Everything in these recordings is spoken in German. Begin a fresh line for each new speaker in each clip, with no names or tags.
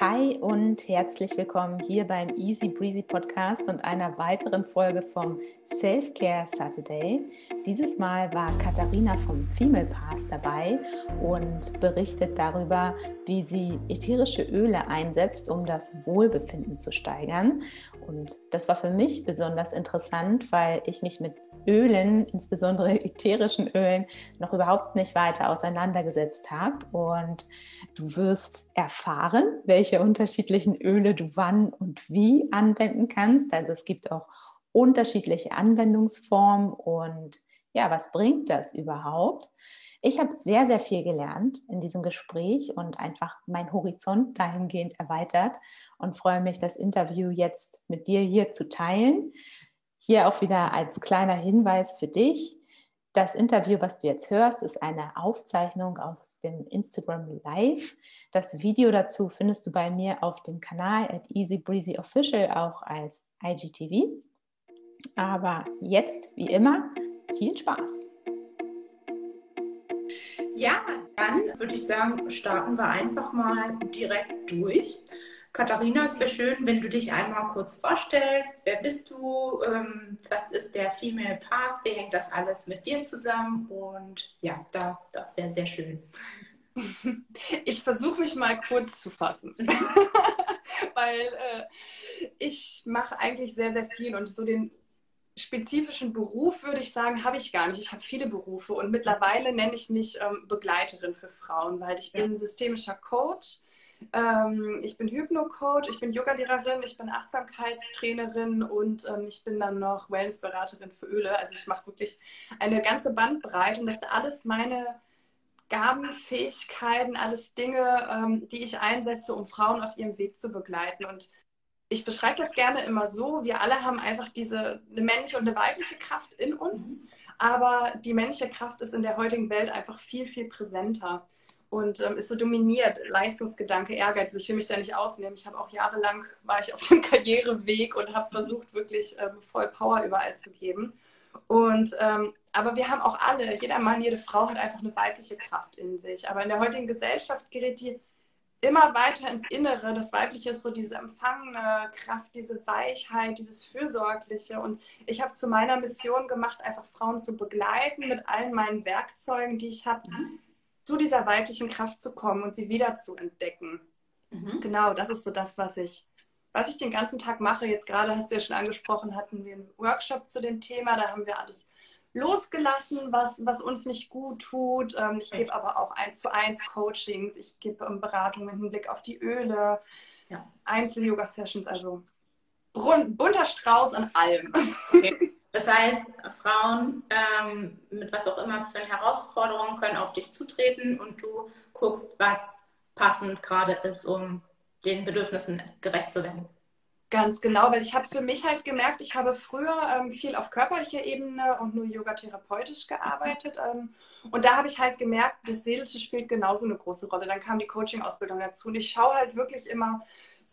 Hi und herzlich willkommen hier beim Easy Breezy Podcast und einer weiteren Folge vom Self-Care Saturday. Dieses Mal war Katharina vom Female Pass dabei und berichtet darüber, wie sie ätherische Öle einsetzt, um das Wohlbefinden zu steigern. Und das war für mich besonders interessant, weil ich mich mit Ölen, insbesondere ätherischen Ölen, noch überhaupt nicht weiter auseinandergesetzt habe. Und du wirst erfahren, welche unterschiedlichen Öle du wann und wie anwenden kannst. Also es gibt auch unterschiedliche Anwendungsformen und ja, was bringt das überhaupt? Ich habe sehr, sehr viel gelernt in diesem Gespräch und einfach mein Horizont dahingehend erweitert und freue mich, das Interview jetzt mit dir hier zu teilen. Hier auch wieder als kleiner Hinweis für dich. Das Interview, was du jetzt hörst, ist eine Aufzeichnung aus dem Instagram Live. Das Video dazu findest du bei mir auf dem Kanal at Easy Breezy Official auch als IGTV. Aber jetzt, wie immer, viel Spaß.
Ja, dann würde ich sagen, starten wir einfach mal direkt durch. Katharina, es wäre schön, wenn du dich einmal kurz vorstellst. Wer bist du? Ähm, was ist der Female Part? Wie hängt das alles mit dir zusammen? Und ja, da, das wäre sehr schön.
Ich versuche mich mal kurz zu fassen, weil äh, ich mache eigentlich sehr, sehr viel und so den spezifischen Beruf würde ich sagen, habe ich gar nicht. Ich habe viele Berufe und mittlerweile nenne ich mich ähm, Begleiterin für Frauen, weil ich bin systemischer Coach ähm, ich bin Hypno-Coach, ich bin Yogalehrerin, ich bin Achtsamkeitstrainerin und ähm, ich bin dann noch Wellnessberaterin für Öle. Also ich mache wirklich eine ganze Bandbreite und das sind alles meine Gaben, Fähigkeiten, alles Dinge, ähm, die ich einsetze, um Frauen auf ihrem Weg zu begleiten. Und ich beschreibe das gerne immer so, wir alle haben einfach diese eine männliche und eine weibliche Kraft in uns, mhm. aber die männliche Kraft ist in der heutigen Welt einfach viel, viel präsenter und ähm, ist so dominiert, Leistungsgedanke, Ehrgeiz. Ich will mich da nicht ausnehmen. Ich habe auch jahrelang, war ich auf dem Karriereweg und habe versucht, wirklich ähm, voll Power überall zu geben. Und, ähm, aber wir haben auch alle, jeder Mann, jede Frau hat einfach eine weibliche Kraft in sich. Aber in der heutigen Gesellschaft gerät die immer weiter ins Innere. Das Weibliche ist so diese empfangene Kraft, diese Weichheit, dieses Fürsorgliche. Und ich habe es zu meiner Mission gemacht, einfach Frauen zu begleiten mit allen meinen Werkzeugen, die ich habe. Mhm zu dieser weiblichen Kraft zu kommen und sie wieder zu entdecken. Mhm. Genau, das ist so das, was ich, was ich den ganzen Tag mache. Jetzt gerade hast du ja schon angesprochen, hatten wir einen Workshop zu dem Thema. Da haben wir alles losgelassen, was, was uns nicht gut tut. Ähm, ich gebe aber auch eins zu eins Coachings, ich gebe ähm, Beratungen im Hinblick auf die Öle, ja. Einzel-Yoga-Sessions, also bunter Strauß an allem.
Okay. Das heißt, Frauen ähm, mit was auch immer für Herausforderungen können auf dich zutreten und du guckst, was passend gerade ist, um den Bedürfnissen gerecht zu werden.
Ganz genau, weil ich habe für mich halt gemerkt, ich habe früher ähm, viel auf körperlicher Ebene und nur yogatherapeutisch gearbeitet. Ähm, und da habe ich halt gemerkt, das Seelische spielt genauso eine große Rolle. Dann kam die Coaching-Ausbildung dazu. Und ich schaue halt wirklich immer,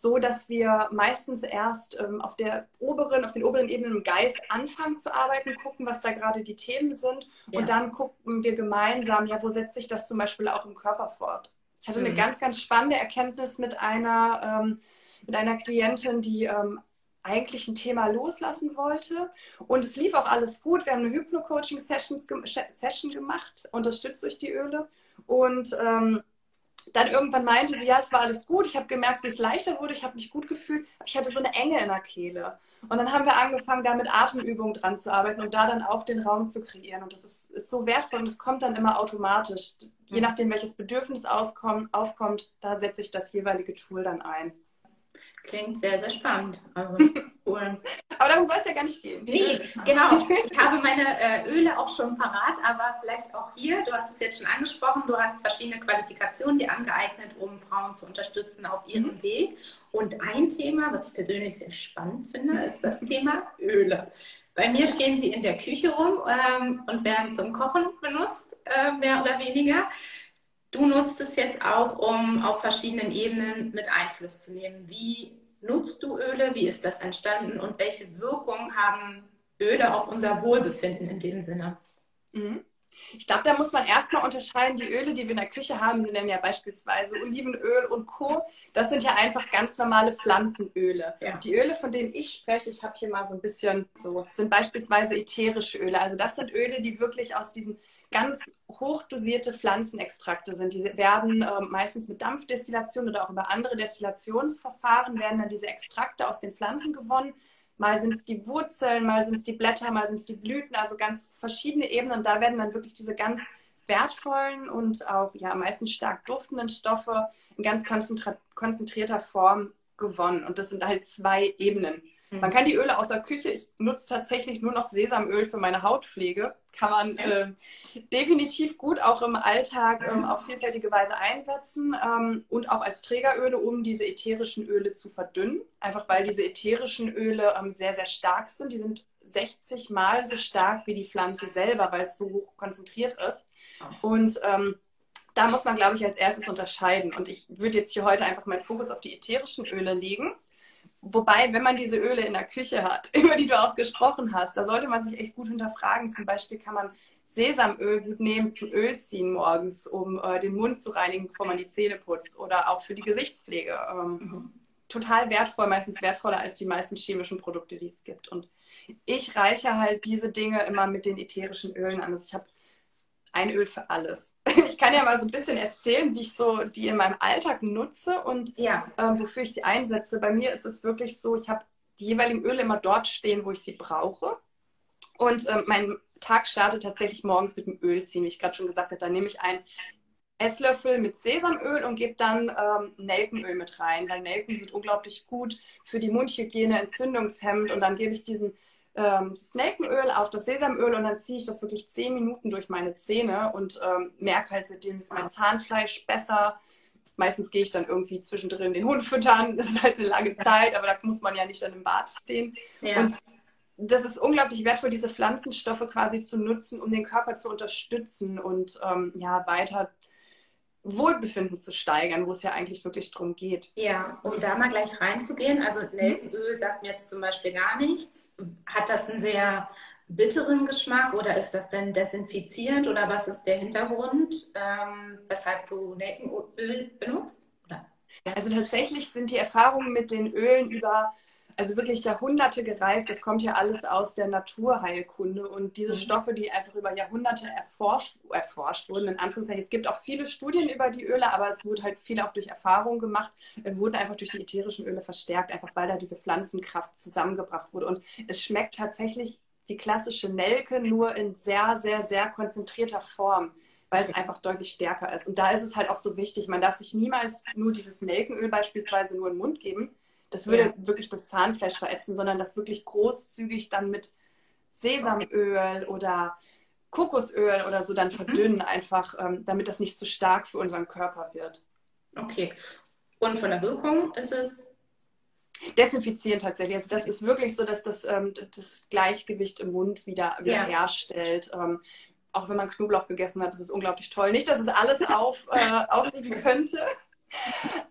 so, dass wir meistens erst ähm, auf der oberen, auf den oberen Ebenen im Geist anfangen zu arbeiten, gucken, was da gerade die Themen sind ja. und dann gucken wir gemeinsam, ja, wo setzt sich das zum Beispiel auch im Körper fort. Ich hatte mhm. eine ganz, ganz spannende Erkenntnis mit einer, ähm, mit einer Klientin, die ähm, eigentlich ein Thema loslassen wollte. Und es lief auch alles gut. Wir haben eine Hypno-Coaching-Session gemacht, unterstützt durch die Öle. Und ähm, dann irgendwann meinte sie, ja, es war alles gut. Ich habe gemerkt, wie es leichter wurde. Ich habe mich gut gefühlt. Aber ich hatte so eine Enge in der Kehle. Und dann haben wir angefangen, da mit Atemübungen dran zu arbeiten und da dann auch den Raum zu kreieren. Und das ist, ist so wertvoll und es kommt dann immer automatisch. Je mhm. nachdem, welches Bedürfnis auskommt, aufkommt, da setze ich das jeweilige Tool dann ein.
Klingt sehr, sehr spannend. Also,
cool. aber darum soll es ja gar nicht gehen.
Nee, genau. Ich habe meine äh, Öle auch schon parat, aber vielleicht auch hier, du hast es jetzt schon angesprochen, du hast verschiedene Qualifikationen dir angeeignet, um Frauen zu unterstützen auf ihrem mhm. Weg. Und ein Thema, was ich persönlich sehr spannend finde, ist das Thema Öle. Bei mir stehen sie in der Küche rum ähm, und werden zum Kochen benutzt, äh, mehr oder weniger. Du nutzt es jetzt auch, um auf verschiedenen Ebenen mit Einfluss zu nehmen. Wie nutzt du Öle? Wie ist das entstanden? Und welche Wirkung haben Öle auf unser Wohlbefinden in dem Sinne?
Mhm. Ich glaube, da muss man erstmal unterscheiden, die Öle, die wir in der Küche haben, sind dann ja beispielsweise Olivenöl und Co. Das sind ja einfach ganz normale Pflanzenöle. Ja. Die Öle, von denen ich spreche, ich habe hier mal so ein bisschen so, sind beispielsweise ätherische Öle. Also das sind Öle, die wirklich aus diesen ganz hochdosierte Pflanzenextrakte sind. Die werden äh, meistens mit Dampfdestillation oder auch über andere Destillationsverfahren werden dann diese Extrakte aus den Pflanzen gewonnen. Mal sind es die Wurzeln, mal sind es die Blätter, mal sind es die Blüten, also ganz verschiedene Ebenen. Und da werden dann wirklich diese ganz wertvollen und auch ja meistens stark duftenden Stoffe in ganz konzentrierter Form gewonnen. Und das sind halt zwei Ebenen. Man kann die Öle aus der Küche, ich nutze tatsächlich nur noch Sesamöl für meine Hautpflege, kann man äh, definitiv gut auch im Alltag ähm, auf vielfältige Weise einsetzen ähm, und auch als Trägeröle, um diese ätherischen Öle zu verdünnen. Einfach weil diese ätherischen Öle ähm, sehr, sehr stark sind. Die sind 60 Mal so stark wie die Pflanze selber, weil es so hoch konzentriert ist. Und ähm, da muss man, glaube ich, als erstes unterscheiden. Und ich würde jetzt hier heute einfach meinen Fokus auf die ätherischen Öle legen Wobei, wenn man diese Öle in der Küche hat, über die du auch gesprochen hast, da sollte man sich echt gut hinterfragen. Zum Beispiel kann man Sesamöl gut nehmen zum Ölziehen morgens, um äh, den Mund zu reinigen, bevor man die Zähne putzt oder auch für die Gesichtspflege. Ähm, mhm. Total wertvoll, meistens wertvoller als die meisten chemischen Produkte, die es gibt. Und ich reiche halt diese Dinge immer mit den ätherischen Ölen an. Also ich habe ein Öl für alles. Ich kann ja mal so ein bisschen erzählen, wie ich so die in meinem Alltag nutze und ja. ähm, wofür ich sie einsetze. Bei mir ist es wirklich so, ich habe die jeweiligen Öle immer dort stehen, wo ich sie brauche. Und ähm, mein Tag startet tatsächlich morgens mit dem Ölziehen, wie ich gerade schon gesagt habe. Da nehme ich einen Esslöffel mit Sesamöl und gebe dann ähm, Nelkenöl mit rein, weil Nelken sind unglaublich gut für die Mundhygiene, entzündungshemmend. Und dann gebe ich diesen ähm, Snakenöl auf das Sesamöl und dann ziehe ich das wirklich zehn Minuten durch meine Zähne und ähm, merke halt, seitdem ist mein Zahnfleisch besser. Meistens gehe ich dann irgendwie zwischendrin den Hund füttern. Das ist halt eine lange Zeit, aber da muss man ja nicht dann im Bad stehen. Ja. Und das ist unglaublich wertvoll, diese Pflanzenstoffe quasi zu nutzen, um den Körper zu unterstützen und ähm, ja, weiter Wohlbefinden zu steigern, wo es ja eigentlich wirklich darum geht.
Ja, um da mal gleich reinzugehen, also Nelkenöl sagt mir jetzt zum Beispiel gar nichts. Hat das einen sehr bitteren Geschmack oder ist das denn desinfiziert oder was ist der Hintergrund, ähm, weshalb du Nelkenöl benutzt? Oder?
Also tatsächlich sind die Erfahrungen mit den Ölen über also wirklich Jahrhunderte gereift. Das kommt ja alles aus der Naturheilkunde und diese mhm. Stoffe, die einfach über Jahrhunderte erforscht, erforscht wurden, in Anführungszeichen. Es gibt auch viele Studien über die Öle, aber es wurde halt viel auch durch Erfahrung gemacht, wurden einfach durch die ätherischen Öle verstärkt, einfach weil da diese Pflanzenkraft zusammengebracht wurde. Und es schmeckt tatsächlich die klassische Nelke nur in sehr, sehr, sehr konzentrierter Form weil es einfach deutlich stärker ist. Und da ist es halt auch so wichtig, man darf sich niemals nur dieses Nelkenöl beispielsweise nur in den Mund geben, das würde ja. wirklich das Zahnfleisch verätzen, sondern das wirklich großzügig dann mit Sesamöl oder Kokosöl oder so dann mhm. verdünnen, einfach, ähm, damit das nicht zu so stark für unseren Körper wird.
Okay. Und von der Wirkung ist es?
Desinfizieren tatsächlich. Also das ist wirklich so, dass das ähm, das Gleichgewicht im Mund wieder, wieder ja. herstellt. Ähm, auch wenn man Knoblauch gegessen hat, das ist unglaublich toll. Nicht, dass es alles auf, äh, aufwiegen könnte.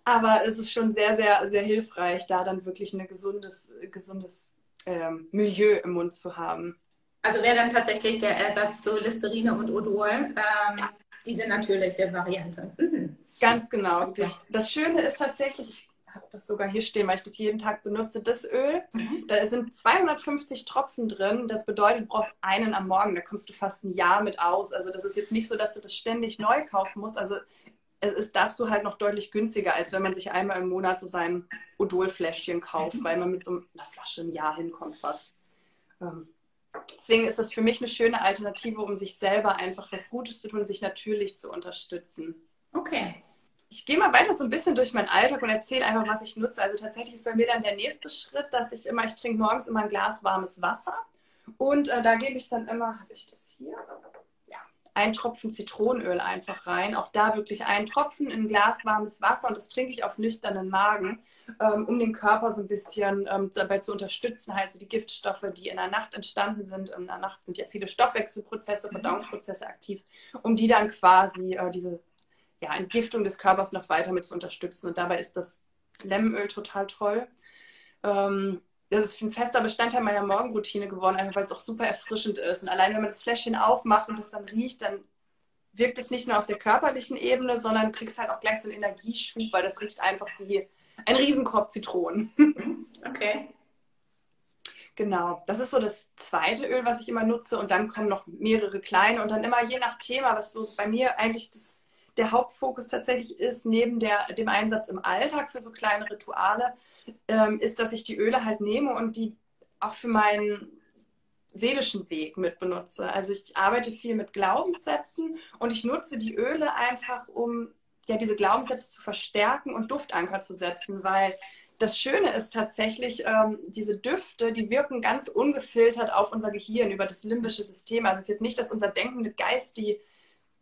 Aber es ist schon sehr, sehr, sehr hilfreich, da dann wirklich ein gesundes, gesundes ähm, Milieu im Mund zu haben.
Also wäre dann tatsächlich der Ersatz zu Listerine und Odol ähm, ja. diese natürliche Variante. Mhm.
Ganz genau. Okay. Das Schöne ist tatsächlich, ich habe das sogar hier stehen, weil ich das jeden Tag benutze, das Öl. Mhm. Da sind 250 Tropfen drin. Das bedeutet, du brauchst einen am Morgen. Da kommst du fast ein Jahr mit aus. Also das ist jetzt nicht so, dass du das ständig neu kaufen musst. Also es ist dazu halt noch deutlich günstiger, als wenn man sich einmal im Monat so sein Odol-Fläschchen kauft, weil man mit so einer Flasche im Jahr hinkommt fast. Ähm, deswegen ist das für mich eine schöne Alternative, um sich selber einfach was Gutes zu tun, sich natürlich zu unterstützen.
Okay.
Ich gehe mal weiter so ein bisschen durch meinen Alltag und erzähle einfach, was ich nutze. Also tatsächlich ist bei mir dann der nächste Schritt, dass ich immer, ich trinke morgens immer ein Glas warmes Wasser und äh, da gebe ich dann immer, habe ich das hier? Ein Tropfen Zitronenöl einfach rein. Auch da wirklich ein Tropfen in ein Glas warmes Wasser und das trinke ich auf nüchternen Magen, ähm, um den Körper so ein bisschen ähm, dabei zu unterstützen, halt so die Giftstoffe, die in der Nacht entstanden sind. In der Nacht sind ja viele Stoffwechselprozesse, Verdauungsprozesse aktiv, um die dann quasi äh, diese ja, Entgiftung des Körpers noch weiter mit zu unterstützen. Und dabei ist das Lemmenöl total toll. Ähm, das ist ein fester Bestandteil meiner Morgenroutine geworden, einfach weil es auch super erfrischend ist. Und allein wenn man das Fläschchen aufmacht und das dann riecht, dann wirkt es nicht nur auf der körperlichen Ebene, sondern du kriegst halt auch gleich so einen Energieschub, weil das riecht einfach wie ein Riesenkorb Zitronen.
Okay.
Genau, das ist so das zweite Öl, was ich immer nutze. Und dann kommen noch mehrere kleine und dann immer je nach Thema, was so bei mir eigentlich das, der Hauptfokus tatsächlich ist, neben der, dem Einsatz im Alltag für so kleine Rituale, ähm, ist, dass ich die Öle halt nehme und die auch für meinen seelischen Weg mit benutze. Also ich arbeite viel mit Glaubenssätzen und ich nutze die Öle einfach, um ja diese Glaubenssätze zu verstärken und Duftanker zu setzen, weil das Schöne ist tatsächlich, ähm, diese Düfte, die wirken ganz ungefiltert auf unser Gehirn über das limbische System. Also es ist jetzt nicht, dass unser denkende Geist die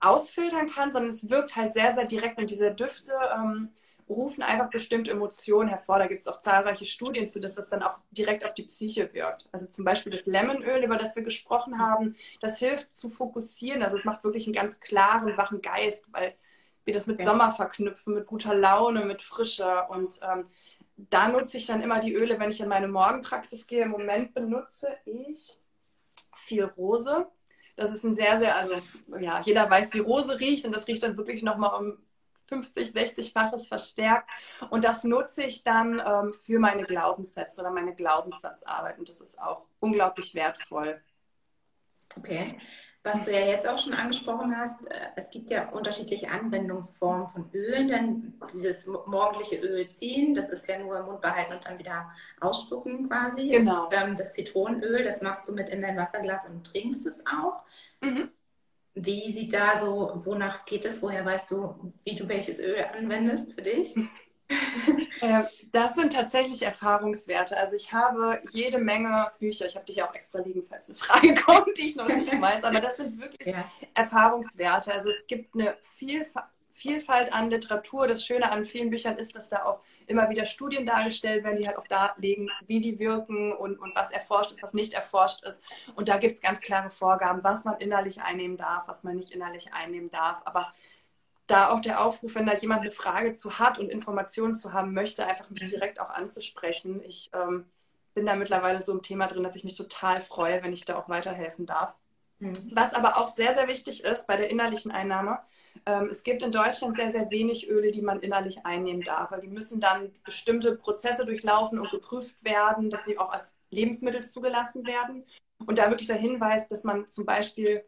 ausfiltern kann, sondern es wirkt halt sehr, sehr direkt. Und diese Düfte ähm, rufen einfach bestimmte Emotionen hervor. Da gibt es auch zahlreiche Studien zu, dass das dann auch direkt auf die Psyche wirkt. Also zum Beispiel das Lemonöl, über das wir gesprochen haben, das hilft zu fokussieren. Also es macht wirklich einen ganz klaren, wachen Geist, weil wir das mit ja. Sommer verknüpfen, mit guter Laune, mit Frische. Und ähm, da nutze ich dann immer die Öle, wenn ich in meine Morgenpraxis gehe. Im Moment benutze ich viel Rose. Das ist ein sehr, sehr, also ja, jeder weiß, wie Rose riecht und das riecht dann wirklich nochmal um 50, 60-faches verstärkt. Und das nutze ich dann ähm, für meine Glaubenssätze oder meine Glaubenssatzarbeit. Und das ist auch unglaublich wertvoll.
Okay. Was du ja jetzt auch schon angesprochen hast, äh, es gibt ja unterschiedliche Anwendungsformen von Ölen, denn dieses morgendliche Öl ziehen, das ist ja nur im Mund behalten und dann wieder ausspucken quasi.
Genau.
Ähm, das Zitronenöl, das machst du mit in dein Wasserglas und trinkst es auch. Mhm. Wie sieht da so, wonach geht es? Woher weißt du, wie du welches Öl anwendest für dich?
Äh, das sind tatsächlich Erfahrungswerte. Also ich habe jede Menge Bücher, ich habe dich auch extra liegen, falls eine Frage kommt, die ich noch nicht weiß, aber das sind wirklich ja. Erfahrungswerte. Also es gibt eine Vielfalt an Literatur. Das Schöne an vielen Büchern ist, dass da auch immer wieder Studien dargestellt werden, die halt auch darlegen, wie die wirken und, und was erforscht ist, was nicht erforscht ist. Und da gibt es ganz klare Vorgaben, was man innerlich einnehmen darf, was man nicht innerlich einnehmen darf. Aber da auch der Aufruf, wenn da jemand eine Frage zu hat und Informationen zu haben möchte, einfach mich direkt auch anzusprechen. Ich ähm, bin da mittlerweile so im Thema drin, dass ich mich total freue, wenn ich da auch weiterhelfen darf. Mhm. Was aber auch sehr, sehr wichtig ist bei der innerlichen Einnahme, ähm, es gibt in Deutschland sehr, sehr wenig Öle, die man innerlich einnehmen darf, weil die müssen dann bestimmte Prozesse durchlaufen und geprüft werden, dass sie auch als Lebensmittel zugelassen werden. Und da wirklich der Hinweis, dass man zum Beispiel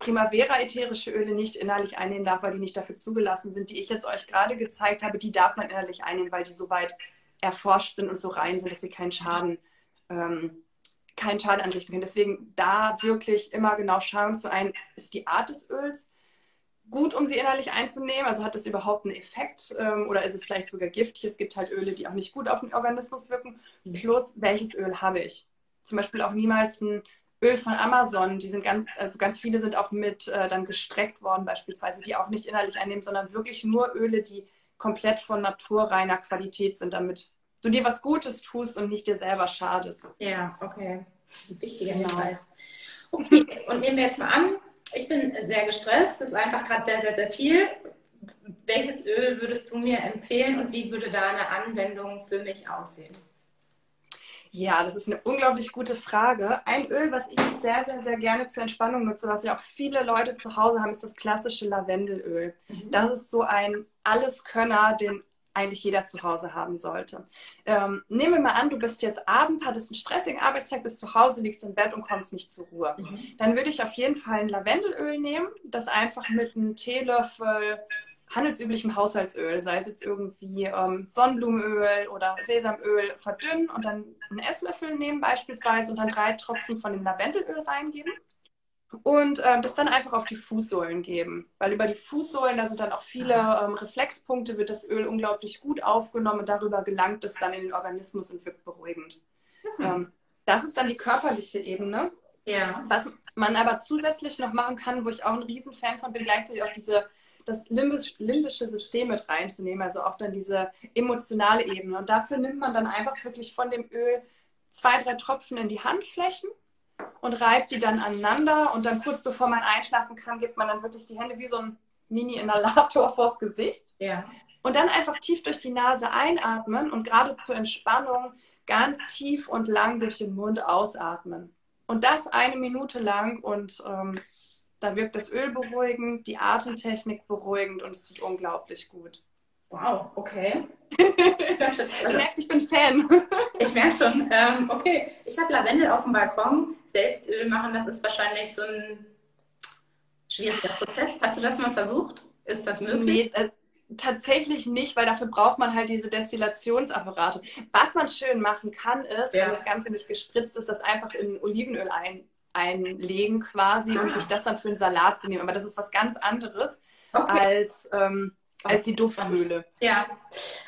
Primavera-ätherische Öle nicht innerlich einnehmen darf, weil die nicht dafür zugelassen sind, die ich jetzt euch gerade gezeigt habe, die darf man innerlich einnehmen, weil die so weit erforscht sind und so rein sind, dass sie keinen Schaden, ähm, keinen Schaden anrichten können. Deswegen da wirklich immer genau schauen zu ein, ist die Art des Öls gut, um sie innerlich einzunehmen? Also hat das überhaupt einen Effekt ähm, oder ist es vielleicht sogar giftig? Es gibt halt Öle, die auch nicht gut auf den Organismus wirken. Plus, welches Öl habe ich? Zum Beispiel auch niemals ein Öl von Amazon, die sind ganz, also ganz viele sind auch mit äh, dann gestreckt worden, beispielsweise, die auch nicht innerlich einnehmen, sondern wirklich nur Öle, die komplett von naturreiner Qualität sind, damit du dir was Gutes tust und nicht dir selber schadest.
Ja, okay. Wichtiger genau. Hinweis. Okay, und nehmen wir jetzt mal an, ich bin sehr gestresst, das ist einfach gerade sehr, sehr, sehr viel. Welches Öl würdest du mir empfehlen und wie würde da eine Anwendung für mich aussehen?
Ja, das ist eine unglaublich gute Frage. Ein Öl, was ich sehr, sehr, sehr gerne zur Entspannung nutze, was ja auch viele Leute zu Hause haben, ist das klassische Lavendelöl. Mhm. Das ist so ein Alleskönner, den eigentlich jeder zu Hause haben sollte. Ähm, nehmen wir mal an, du bist jetzt abends, hattest einen stressigen Arbeitstag, bist zu Hause, liegst im Bett und kommst nicht zur Ruhe. Mhm. Dann würde ich auf jeden Fall ein Lavendelöl nehmen, das einfach mit einem Teelöffel handelsüblichem Haushaltsöl, sei es jetzt irgendwie ähm, Sonnenblumenöl oder Sesamöl, verdünnen und dann einen Esslöffel nehmen beispielsweise und dann drei Tropfen von dem Lavendelöl reingeben und ähm, das dann einfach auf die Fußsohlen geben. Weil über die Fußsohlen, da sind dann auch viele ähm, Reflexpunkte, wird das Öl unglaublich gut aufgenommen und darüber gelangt es dann in den Organismus und wirkt beruhigend. Mhm. Ähm, das ist dann die körperliche Ebene. Ja. Was man aber zusätzlich noch machen kann, wo ich auch ein Riesenfan von bin, gleichzeitig auch diese das limbisch, limbische System mit reinzunehmen, also auch dann diese emotionale Ebene. Und dafür nimmt man dann einfach wirklich von dem Öl zwei, drei Tropfen in die Handflächen und reibt die dann aneinander. Und dann kurz bevor man einschlafen kann, gibt man dann wirklich die Hände wie so ein Mini-Inhalator vors Gesicht.
Ja.
Und dann einfach tief durch die Nase einatmen und gerade zur Entspannung ganz tief und lang durch den Mund ausatmen. Und das eine Minute lang und ähm, da wirkt das Öl beruhigend, die Atemtechnik beruhigend und es tut unglaublich gut.
Wow, okay.
du merkst, ich bin Fan.
ich merke schon. Ähm, okay, ich habe Lavendel auf dem Balkon. Selbstöl machen, das ist wahrscheinlich so ein schwieriger Prozess. Hast du das mal versucht? Ist das möglich? Nee,
äh, tatsächlich nicht, weil dafür braucht man halt diese Destillationsapparate. Was man schön machen kann, ist, ja. wenn das Ganze nicht gespritzt ist, das einfach in Olivenöl ein, einlegen quasi ah. und sich das dann für einen Salat zu nehmen. Aber das ist was ganz anderes okay. als ähm, als die Duftmühle.
Ja,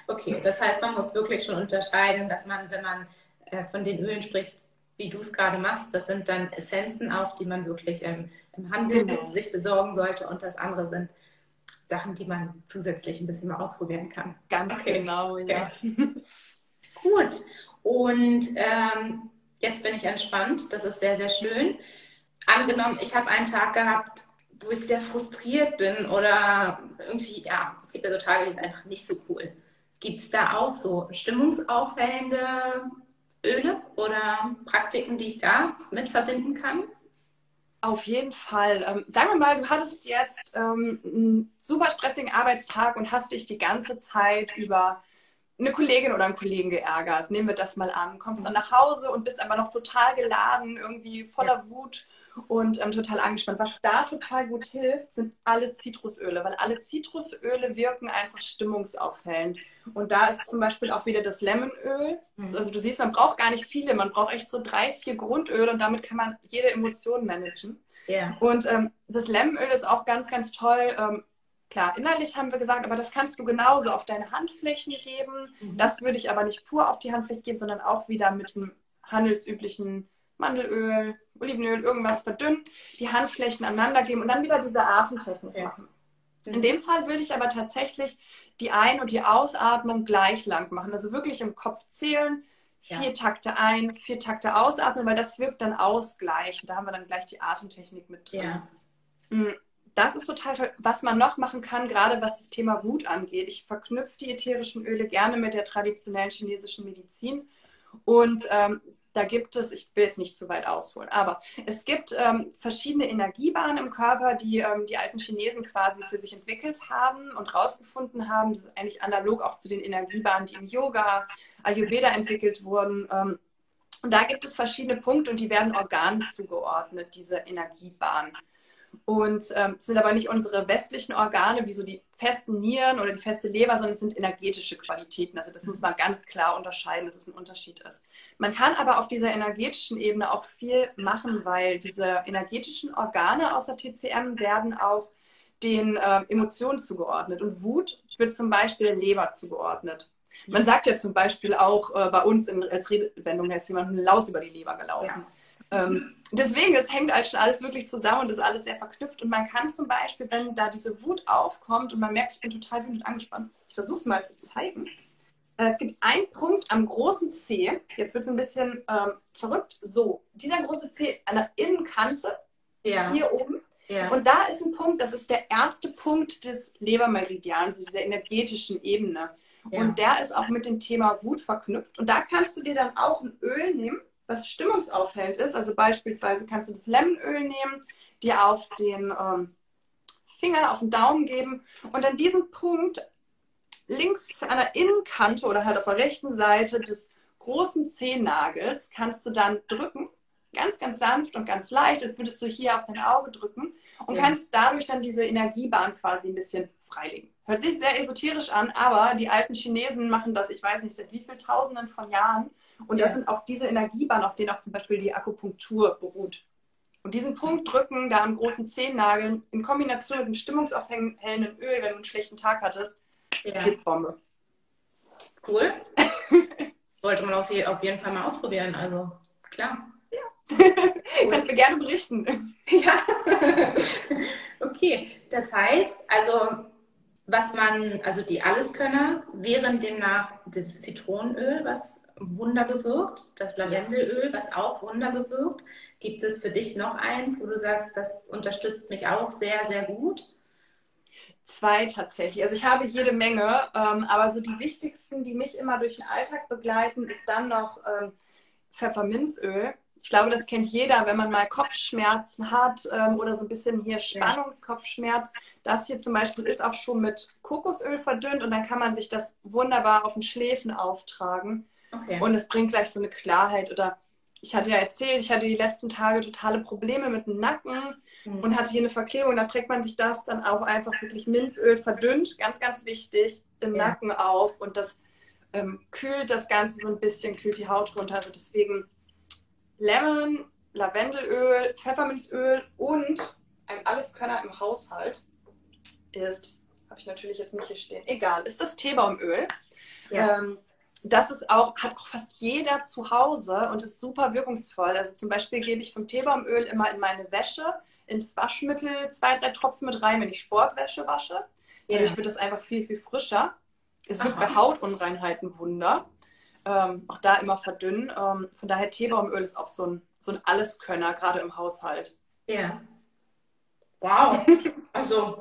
okay. Das heißt, man muss wirklich schon unterscheiden, dass man, wenn man äh, von den Ölen spricht, wie du es gerade machst, das sind dann Essenzen auch, die man wirklich im, im Handel genau. sich besorgen sollte und das andere sind Sachen, die man zusätzlich ein bisschen mal ausprobieren kann.
Ganz okay. genau, ja.
Okay. Gut. Und ähm, jetzt bin ich entspannt. Das ist sehr, sehr schön. Angenommen, ich habe einen Tag gehabt, wo ich sehr frustriert bin oder irgendwie, ja, es gibt ja so Tage, die sind einfach nicht so cool. Gibt es da auch so stimmungsaufhellende Öle oder Praktiken, die ich da mit verbinden kann?
Auf jeden Fall. Ähm, sagen wir mal, du hattest jetzt ähm, einen super stressigen Arbeitstag und hast dich die ganze Zeit über eine Kollegin oder einen Kollegen geärgert. Nehmen wir das mal an. Kommst dann nach Hause und bist aber noch total geladen, irgendwie voller ja. Wut und ähm, total angespannt. Was da total gut hilft, sind alle Zitrusöle, weil alle Zitrusöle wirken einfach stimmungsaufhellend. Und da ist zum Beispiel auch wieder das Lemonöl. Mhm. Also du siehst, man braucht gar nicht viele, man braucht echt so drei, vier Grundöle und damit kann man jede Emotion managen. Yeah. Und ähm, das Lemonöl ist auch ganz, ganz toll. Ähm, klar, innerlich haben wir gesagt, aber das kannst du genauso auf deine Handflächen geben. Mhm. Das würde ich aber nicht pur auf die Handfläche geben, sondern auch wieder mit einem handelsüblichen Mandelöl, Olivenöl, irgendwas verdünnen, die Handflächen aneinander geben und dann wieder diese Atemtechnik okay. machen. In dem Fall würde ich aber tatsächlich die Ein- und die Ausatmung gleich lang machen. Also wirklich im Kopf zählen, vier ja. Takte ein, vier Takte ausatmen, weil das wirkt dann ausgleichend. Da haben wir dann gleich die Atemtechnik mit drin. Ja. Hm, das ist total toll. Was man noch machen kann, gerade was das Thema Wut angeht. Ich verknüpfe die ätherischen Öle gerne mit der traditionellen chinesischen Medizin. Und ähm, da gibt es, ich will jetzt nicht zu weit ausholen, aber es gibt ähm, verschiedene Energiebahnen im Körper, die ähm, die alten Chinesen quasi für sich entwickelt haben und rausgefunden haben. Das ist eigentlich analog auch zu den Energiebahnen, die im Yoga, Ayurveda entwickelt wurden. Ähm, und da gibt es verschiedene Punkte und die werden Organen zugeordnet, diese Energiebahnen. Und ähm, sind aber nicht unsere westlichen Organe, wie so die festen Nieren oder die feste Leber, sondern es sind energetische Qualitäten. Also das muss man ganz klar unterscheiden, dass es ein Unterschied ist. Man kann aber auf dieser energetischen Ebene auch viel machen, weil diese energetischen Organe aus der TCM werden auch den äh, Emotionen zugeordnet. Und Wut wird zum Beispiel Leber zugeordnet. Man sagt ja zum Beispiel auch äh, bei uns in, als Redewendung, da ist jemand ein Laus über die Leber gelaufen. Ja. Ähm, deswegen, es hängt halt schon alles wirklich zusammen und ist alles sehr verknüpft. Und man kann zum Beispiel, wenn da diese Wut aufkommt und man merkt, ich bin total wütend angespannt, ich versuche es mal zu zeigen. Äh, es gibt einen Punkt am großen C, jetzt wird es ein bisschen ähm, verrückt, so, dieser große C an der Innenkante, ja. hier oben. Ja. Und da ist ein Punkt, das ist der erste Punkt des Lebermeridians, dieser energetischen Ebene. Ja. Und der ist auch mit dem Thema Wut verknüpft. Und da kannst du dir dann auch ein Öl nehmen was stimmungsaufhellend ist. Also beispielsweise kannst du das Lemonöl nehmen, dir auf den ähm, Finger, auf den Daumen geben und an diesem Punkt links an der Innenkante oder halt auf der rechten Seite des großen Zehennagels kannst du dann drücken, ganz, ganz sanft und ganz leicht, als würdest du hier auf dein Auge drücken und ja. kannst dadurch dann diese Energiebahn quasi ein bisschen freilegen. Hört sich sehr esoterisch an, aber die alten Chinesen machen das, ich weiß nicht, seit wie vielen Tausenden von Jahren und das sind auch diese Energiebahnen, auf denen auch zum Beispiel die Akupunktur beruht. Und diesen Punkt drücken, da am großen Zehennagel, in Kombination mit einem stimmungsaufhellenden Öl, wenn du einen schlechten Tag hattest, ja. Hitbombe.
Cool. Sollte man auf jeden Fall mal ausprobieren, also klar.
Ja. Cool. Kannst du gerne berichten.
Ja. okay, das heißt, also was man, also die Alleskönner, während demnach das Zitronenöl, was Wunder bewirkt, das Lavendelöl, was auch Wunder bewirkt. Gibt es für dich noch eins, wo du sagst, das unterstützt mich auch sehr, sehr gut?
Zwei tatsächlich. Also ich habe jede Menge, ähm, aber so die wichtigsten, die mich immer durch den Alltag begleiten, ist dann noch ähm, Pfefferminzöl. Ich glaube, das kennt jeder, wenn man mal Kopfschmerzen hat ähm, oder so ein bisschen hier Spannungskopfschmerz. Das hier zum Beispiel ist auch schon mit Kokosöl verdünnt und dann kann man sich das wunderbar auf den Schläfen auftragen. Okay. Und es bringt gleich so eine Klarheit. Oder ich hatte ja erzählt, ich hatte die letzten Tage totale Probleme mit dem Nacken mhm. und hatte hier eine Verklebung. Da trägt man sich das dann auch einfach wirklich Minzöl verdünnt, ganz, ganz wichtig, im ja. Nacken auf. Und das ähm, kühlt das Ganze so ein bisschen, kühlt die Haut runter. Also deswegen Lemon, Lavendelöl, Pfefferminzöl und ein Alleskönner im Haushalt ist, habe ich natürlich jetzt nicht hier stehen, egal, ist das Teebaumöl. Ja. Ähm, das ist auch, hat auch fast jeder zu Hause und ist super wirkungsvoll. Also zum Beispiel gebe ich vom Teebaumöl immer in meine Wäsche, ins Waschmittel zwei, drei Tropfen mit rein, wenn ich Sportwäsche wasche. Ja. Dadurch wird das einfach viel, viel frischer. Es wird bei Hautunreinheiten Wunder. Ähm, auch da immer verdünnen. Ähm, von daher Teebaumöl ist auch so ein, so ein Alleskönner, gerade im Haushalt.
Ja. Wow. Also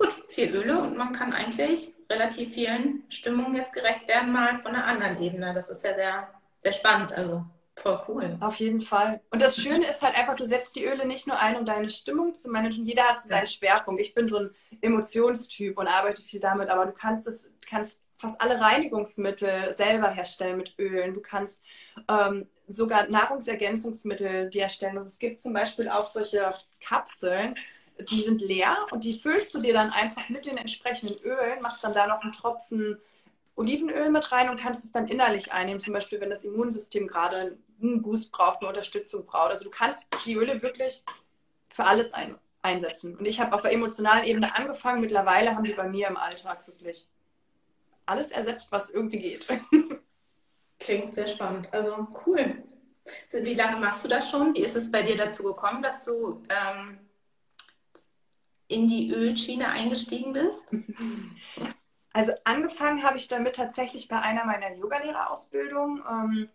gut, viel Öle und man kann eigentlich relativ vielen Stimmungen jetzt gerecht werden, mal von einer anderen Ebene. Das ist ja sehr, sehr spannend. Also voll cool.
Auf jeden Fall. Und das Schöne ist halt einfach, du setzt die Öle nicht nur ein, um deine Stimmung zu managen. Jeder hat so seinen Schwerpunkt. Ich bin so ein Emotionstyp und arbeite viel damit, aber du kannst es, kannst fast alle Reinigungsmittel selber herstellen mit Ölen. Du kannst ähm, sogar Nahrungsergänzungsmittel die erstellen. Also es gibt zum Beispiel auch solche Kapseln, die sind leer und die füllst du dir dann einfach mit den entsprechenden Ölen, machst dann da noch einen Tropfen Olivenöl mit rein und kannst es dann innerlich einnehmen. Zum Beispiel, wenn das Immunsystem gerade einen Boost braucht, eine Unterstützung braucht. Also du kannst die Öle wirklich für alles ein, einsetzen. Und ich habe auf der emotionalen Ebene angefangen. Mittlerweile haben die bei mir im Alltag wirklich alles ersetzt, was irgendwie geht.
Klingt sehr spannend. Also cool. Wie lange machst du das schon? Wie ist es bei dir dazu gekommen, dass du ähm, in die Ölschiene eingestiegen bist?
Also angefangen habe ich damit tatsächlich bei einer meiner Yogalehrerausbildungen. Ähm,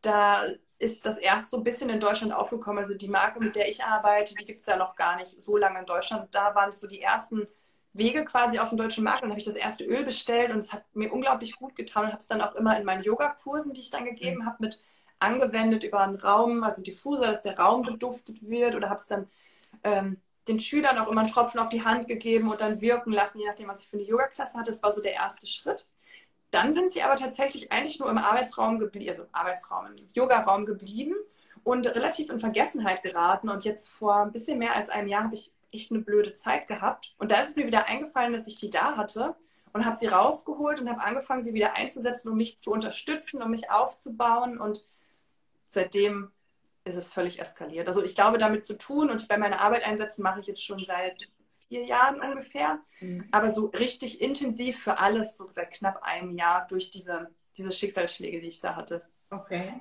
da ist das erst so ein bisschen in Deutschland aufgekommen. Also die Marke, mit der ich arbeite, die gibt es ja noch gar nicht so lange in Deutschland. Da waren es so die ersten Wege quasi auf dem deutschen Markt. Und dann habe ich das erste Öl bestellt und es hat mir unglaublich gut getan und habe es dann auch immer in meinen Yogakursen, die ich dann gegeben mhm. habe, mit angewendet über einen Raum, also Diffuser, dass der Raum beduftet wird oder habe es dann ähm, den Schülern auch immer einen Tropfen auf die Hand gegeben und dann wirken lassen, je nachdem, was ich für eine Yoga-Klasse hatte. Das war so der erste Schritt. Dann sind sie aber tatsächlich eigentlich nur im Arbeitsraum geblieben, also Arbeitsraum, im Yogaraum geblieben und relativ in Vergessenheit geraten. Und jetzt vor ein bisschen mehr als einem Jahr habe ich echt eine blöde Zeit gehabt. Und da ist es mir wieder eingefallen, dass ich die da hatte und habe sie rausgeholt und habe angefangen, sie wieder einzusetzen, um mich zu unterstützen, um mich aufzubauen. Und seitdem ist es völlig eskaliert. Also ich glaube, damit zu tun und bei meiner Arbeit einsetzen mache ich jetzt schon seit vier Jahren ungefähr. Mhm. Aber so richtig intensiv für alles, so seit knapp einem Jahr durch diese, diese Schicksalsschläge, die ich da hatte.
Okay,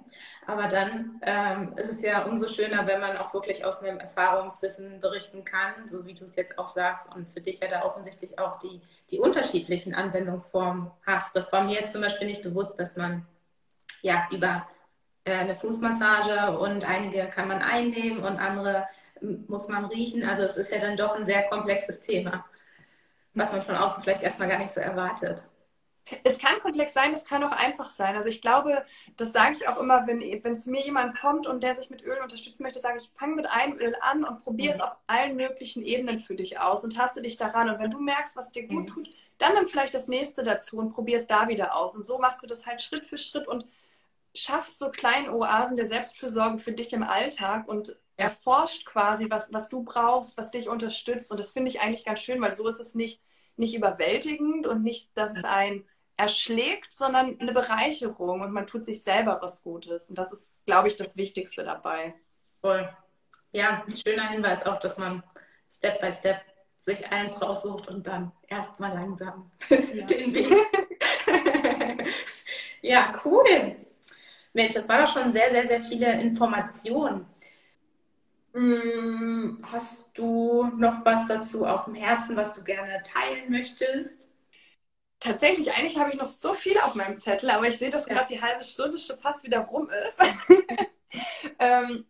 aber dann ähm, ist es ja umso schöner, wenn man auch wirklich aus einem Erfahrungswissen berichten kann, so wie du es jetzt auch sagst und für dich ja da offensichtlich auch die, die unterschiedlichen Anwendungsformen hast. Das war mir jetzt zum Beispiel nicht bewusst, dass man ja über eine Fußmassage und einige kann man einnehmen und andere muss man riechen. Also es ist ja dann doch ein sehr komplexes Thema, was man von außen vielleicht erstmal gar nicht so erwartet.
Es kann komplex sein, es kann auch einfach sein. Also ich glaube, das sage ich auch immer, wenn, zu mir jemand kommt und der sich mit Öl unterstützen möchte, sage ich, fang mit einem Öl an und probier mhm. es auf allen möglichen Ebenen für dich aus und taste dich daran. Und wenn du merkst, was dir gut mhm. tut, dann nimm vielleicht das nächste dazu und probier es da wieder aus. Und so machst du das halt Schritt für Schritt und schaffst so kleine Oasen der Selbstfürsorge für dich im Alltag und erforscht quasi, was, was du brauchst, was dich unterstützt. Und das finde ich eigentlich ganz schön, weil so ist es nicht, nicht überwältigend und nicht, dass es ein erschlägt, sondern eine Bereicherung und man tut sich selber was Gutes. Und das ist, glaube ich, das Wichtigste dabei.
Voll. Ja, ein schöner Hinweis auch, dass man Step by Step sich eins raussucht und dann erstmal langsam ja. den Weg. ja, cool. Mensch, das war doch schon sehr, sehr, sehr viele Informationen. Hm, hast du noch was dazu auf dem Herzen, was du gerne teilen möchtest?
Tatsächlich, eigentlich habe ich noch so viel auf meinem Zettel, aber ich sehe, dass gerade die halbe Stunde schon fast wieder rum ist. ähm,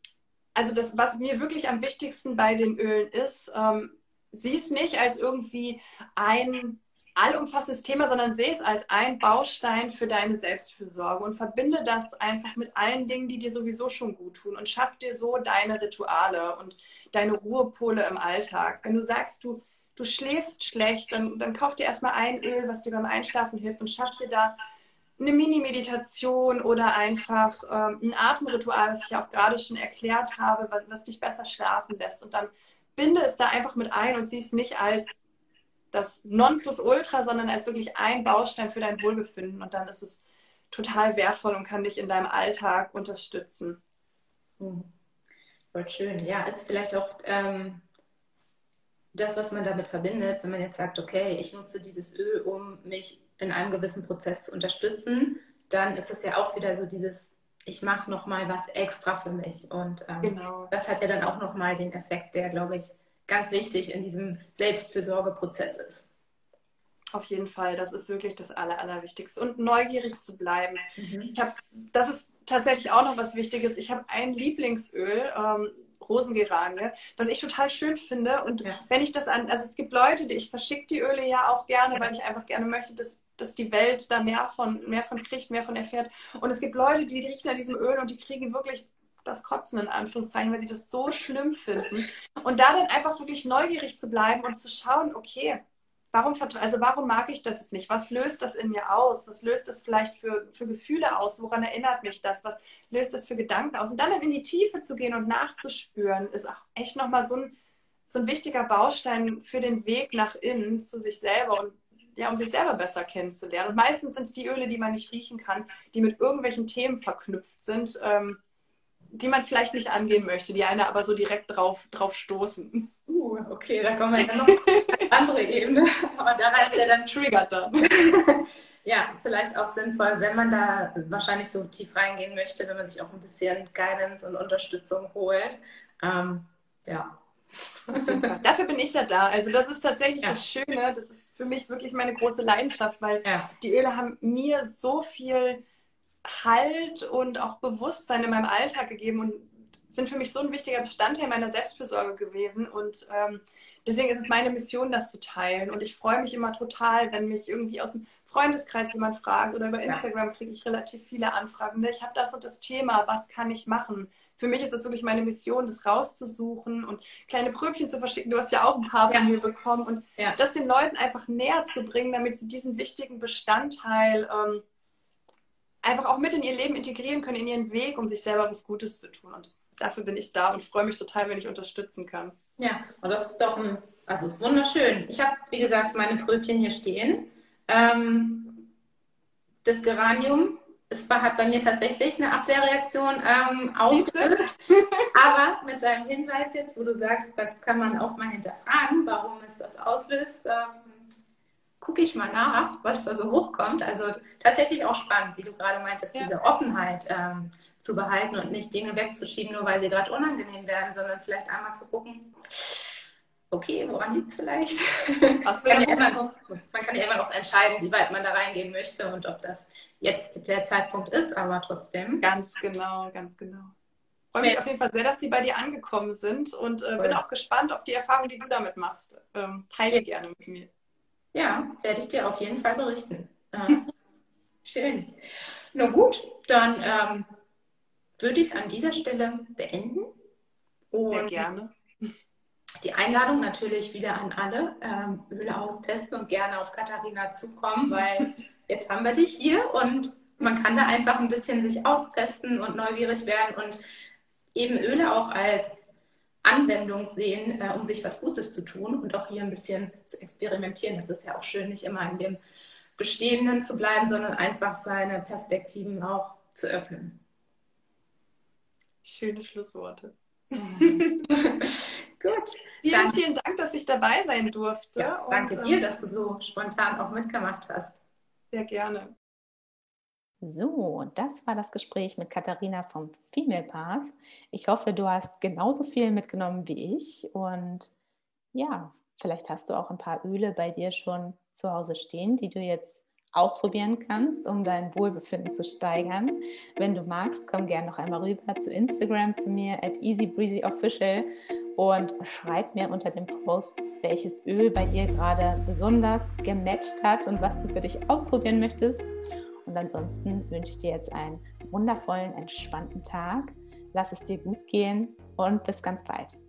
also das, was mir wirklich am wichtigsten bei den Ölen ist, ähm, sieh es nicht als irgendwie ein allumfassendes Thema, sondern sehe es als ein Baustein für deine Selbstfürsorge und verbinde das einfach mit allen Dingen, die dir sowieso schon gut tun und schaff dir so deine Rituale und deine Ruhepole im Alltag. Wenn du sagst, du, du schläfst schlecht, dann, dann kauf dir erstmal ein Öl, was dir beim Einschlafen hilft und schaff dir da eine Mini-Meditation oder einfach ähm, ein Atemritual, was ich auch gerade schon erklärt habe, was, was dich besser schlafen lässt. Und dann binde es da einfach mit ein und sieh es nicht als das Nonplusultra, sondern als wirklich ein Baustein für dein Wohlbefinden. Und dann ist es total wertvoll und kann dich in deinem Alltag unterstützen.
Mhm. Voll schön. Ja, ist vielleicht auch ähm, das, was man damit verbindet, wenn man jetzt sagt, okay, ich nutze dieses Öl, um mich in einem gewissen Prozess zu unterstützen, dann ist es ja auch wieder so dieses, ich mache nochmal was extra für mich. Und ähm, genau. das hat ja dann auch nochmal den Effekt, der, glaube ich, ganz wichtig in diesem Selbstfürsorgeprozess ist.
Auf jeden Fall, das ist wirklich das Aller, Allerwichtigste. Und neugierig zu bleiben. Mhm. Ich hab, das ist tatsächlich auch noch was Wichtiges. Ich habe ein Lieblingsöl, ähm, Rosengeranie, was ich total schön finde. Und ja. wenn ich das an, also es gibt Leute, die ich verschicke die Öle ja auch gerne, weil ich einfach gerne möchte, dass, dass die Welt da mehr von, mehr von kriegt, mehr von erfährt. Und es gibt Leute, die riechen an diesem Öl und die kriegen wirklich das Kotzen in Anführungszeichen, weil sie das so schlimm finden. Und da dann einfach wirklich neugierig zu bleiben und zu schauen, okay, warum, also warum mag ich das jetzt nicht? Was löst das in mir aus? Was löst das vielleicht für, für Gefühle aus? Woran erinnert mich das? Was löst das für Gedanken aus? Und dann in die Tiefe zu gehen und nachzuspüren, ist auch echt nochmal so ein, so ein wichtiger Baustein für den Weg nach innen zu sich selber und ja, um sich selber besser kennenzulernen. Und meistens sind es die Öle, die man nicht riechen kann, die mit irgendwelchen Themen verknüpft sind. Ähm, die man vielleicht nicht angehen möchte, die eine aber so direkt drauf, drauf stoßen.
Uh, okay, da kommen wir jetzt noch auf eine andere Ebene. Aber da heißt ja dann triggert dann. ja, vielleicht auch sinnvoll, wenn man da wahrscheinlich so tief reingehen möchte, wenn man sich auch ein bisschen Guidance und Unterstützung holt. Ähm, ja.
Dafür bin ich ja da. Also das ist tatsächlich ja. das Schöne. Das ist für mich wirklich meine große Leidenschaft, weil ja. die Öle haben mir so viel Halt und auch Bewusstsein in meinem Alltag gegeben und sind für mich so ein wichtiger Bestandteil meiner Selbstfürsorge gewesen. Und ähm, deswegen ist es meine Mission, das zu teilen. Und ich freue mich immer total, wenn mich irgendwie aus dem Freundeskreis jemand fragt oder über Instagram kriege ich relativ viele Anfragen. Ne? Ich habe das und das Thema, was kann ich machen? Für mich ist es wirklich meine Mission, das rauszusuchen und kleine Pröbchen zu verschicken. Du hast ja auch ein paar von ja. mir bekommen und ja. das den Leuten einfach näher zu bringen, damit sie diesen wichtigen Bestandteil ähm, einfach auch mit in ihr Leben integrieren können, in ihren Weg, um sich selber was Gutes zu tun. Und dafür bin ich da und freue mich total, wenn ich unterstützen kann.
Ja, und das ist doch ein, also ist wunderschön. Ich habe, wie gesagt, meine Pröbchen hier stehen. Ähm, das Geranium es hat bei mir tatsächlich eine Abwehrreaktion ähm, ausgelöst. Aber mit deinem Hinweis jetzt, wo du sagst, das kann man auch mal hinterfragen, warum es das auslöst, ähm, gucke ich mal nach, was da so hochkommt. Also tatsächlich auch spannend, wie du gerade meintest, ja. diese Offenheit ähm, zu behalten und nicht Dinge wegzuschieben, nur weil sie gerade unangenehm werden, sondern vielleicht einmal zu gucken, okay, woran liegt es vielleicht? Was kann ja immer noch, man kann ja immer noch entscheiden, wie weit man da reingehen möchte und ob das jetzt der Zeitpunkt ist, aber trotzdem.
Ganz genau, ganz genau. Ich freue mich auf jeden Fall sehr, dass Sie bei dir angekommen sind und äh, bin auch gespannt auf die Erfahrung, die du damit machst. Ähm, teile gerne mit mir.
Ja, werde ich dir auf jeden Fall berichten. Ähm, schön. Na gut, dann ähm, würde ich es an dieser Stelle beenden.
Und Sehr gerne.
Die Einladung natürlich wieder an alle, ähm, Öle austesten und gerne auf Katharina zukommen, weil jetzt haben wir dich hier und man kann da einfach ein bisschen sich austesten und neugierig werden und eben Öle auch als Anwendung sehen, äh, um sich was Gutes zu tun und auch hier ein bisschen zu experimentieren. Das ist ja auch schön, nicht immer in dem Bestehenden zu bleiben, sondern einfach seine Perspektiven auch zu öffnen.
Schöne Schlussworte.
Gut.
Vielen, dann, vielen Dank, dass ich dabei sein durfte.
Ja, danke und, dir, ähm, dass du so spontan auch mitgemacht hast.
Sehr gerne.
So, das war das Gespräch mit Katharina vom Female Path. Ich hoffe, du hast genauso viel mitgenommen wie ich und ja, vielleicht hast du auch ein paar Öle bei dir schon zu Hause stehen, die du jetzt
ausprobieren kannst, um dein Wohlbefinden zu steigern. Wenn du magst, komm gerne noch einmal rüber zu Instagram zu mir at easybreezyofficial und schreib mir unter dem Post, welches Öl bei dir gerade besonders gematcht hat und was du für dich ausprobieren möchtest. Und ansonsten wünsche ich dir jetzt einen wundervollen, entspannten Tag. Lass es dir gut gehen und bis ganz bald.